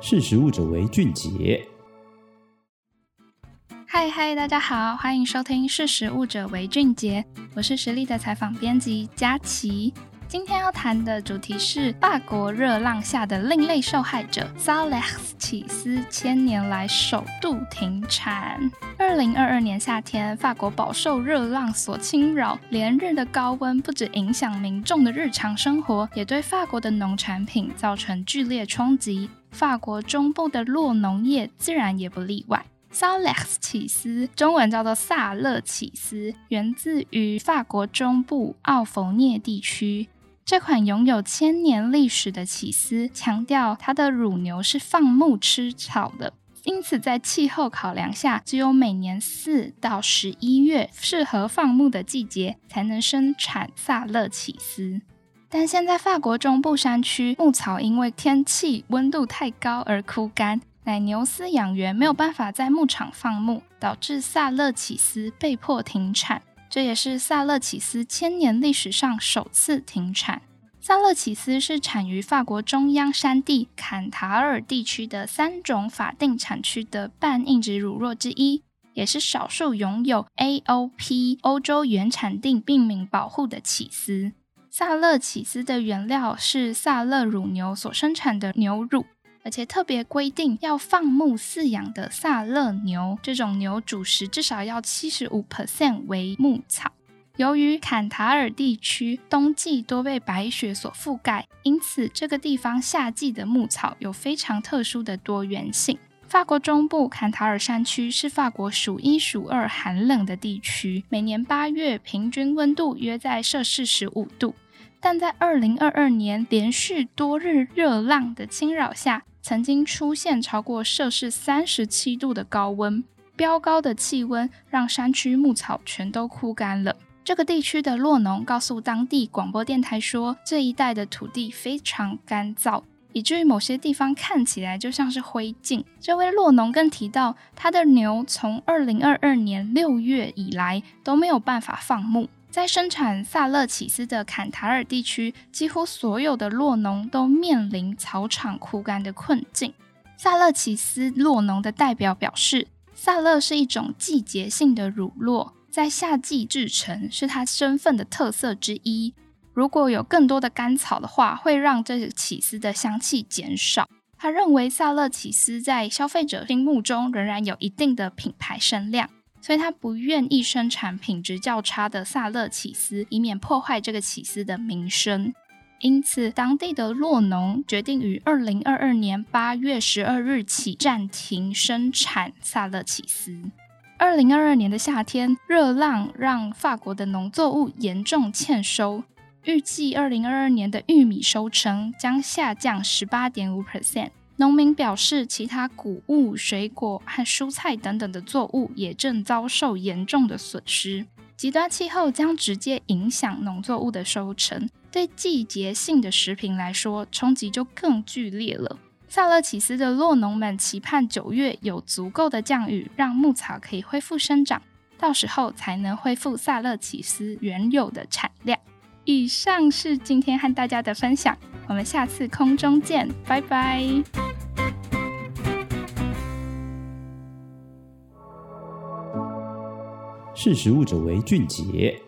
识食物者为俊杰。嗨嗨，大家好，欢迎收听《识食物者为俊杰》，我是实力的采访编辑佳琪。今天要谈的主题是法国热浪下的另类受害者萨勒斯起司千年来首度停产。二零二二年夏天，法国饱受热浪所侵扰，连日的高温不止影响民众的日常生活，也对法国的农产品造成剧烈冲击。法国中部的洛农业自然也不例外。萨勒起司，中文叫做萨勒起司，源自于法国中部奥弗涅地区。这款拥有千年历史的起司，强调它的乳牛是放牧吃草的，因此在气候考量下，只有每年四到十一月适合放牧的季节才能生产萨勒起司。但现在法国中部山区牧草因为天气温度太高而枯干，奶牛饲养员没有办法在牧场放牧，导致萨勒起司被迫停产。这也是萨勒起司千年历史上首次停产。萨勒起司是产于法国中央山地坎塔尔地区的三种法定产区的半硬质乳酪之一，也是少数拥有 AOP 欧洲原产地病名保护的起司。萨勒起司的原料是萨勒乳牛所生产的牛乳。而且特别规定，要放牧饲养的萨勒牛，这种牛主食至少要七十五 percent 为牧草。由于坎塔尔地区冬季多被白雪所覆盖，因此这个地方夏季的牧草有非常特殊的多元性。法国中部坎塔尔山区是法国数一数二寒冷的地区，每年八月平均温度约在摄氏十五度，但在二零二二年连续多日热浪的侵扰下，曾经出现超过摄氏三十七度的高温，飙高的气温让山区牧草全都枯干了。这个地区的洛农告诉当地广播电台说，这一带的土地非常干燥，以至于某些地方看起来就像是灰烬。这位洛农更提到，他的牛从二零二二年六月以来都没有办法放牧。在生产萨勒起司的坎塔尔地区，几乎所有的酪农都面临草场枯干的困境。萨勒起司酪农的代表表示，萨勒是一种季节性的乳酪，在夏季制成是它身份的特色之一。如果有更多的干草的话，会让这起司的香气减少。他认为萨勒起司在消费者心目中仍然有一定的品牌声量。所以他不愿意生产品质较差的萨勒起司，以免破坏这个起司的名声。因此，当地的洛农决定于二零二二年八月十二日起暂停生产萨勒起司。二零二二年的夏天，热浪让法国的农作物严重欠收，预计二零二二年的玉米收成将下降十八点五 percent。农民表示，其他谷物、水果和蔬菜等等的作物也正遭受严重的损失。极端气候将直接影响农作物的收成，对季节性的食品来说，冲击就更剧烈了。萨勒起斯的酪农们期盼九月有足够的降雨，让牧草可以恢复生长，到时候才能恢复萨勒起斯原有的产量。以上是今天和大家的分享，我们下次空中见，拜拜。识时务者为俊杰。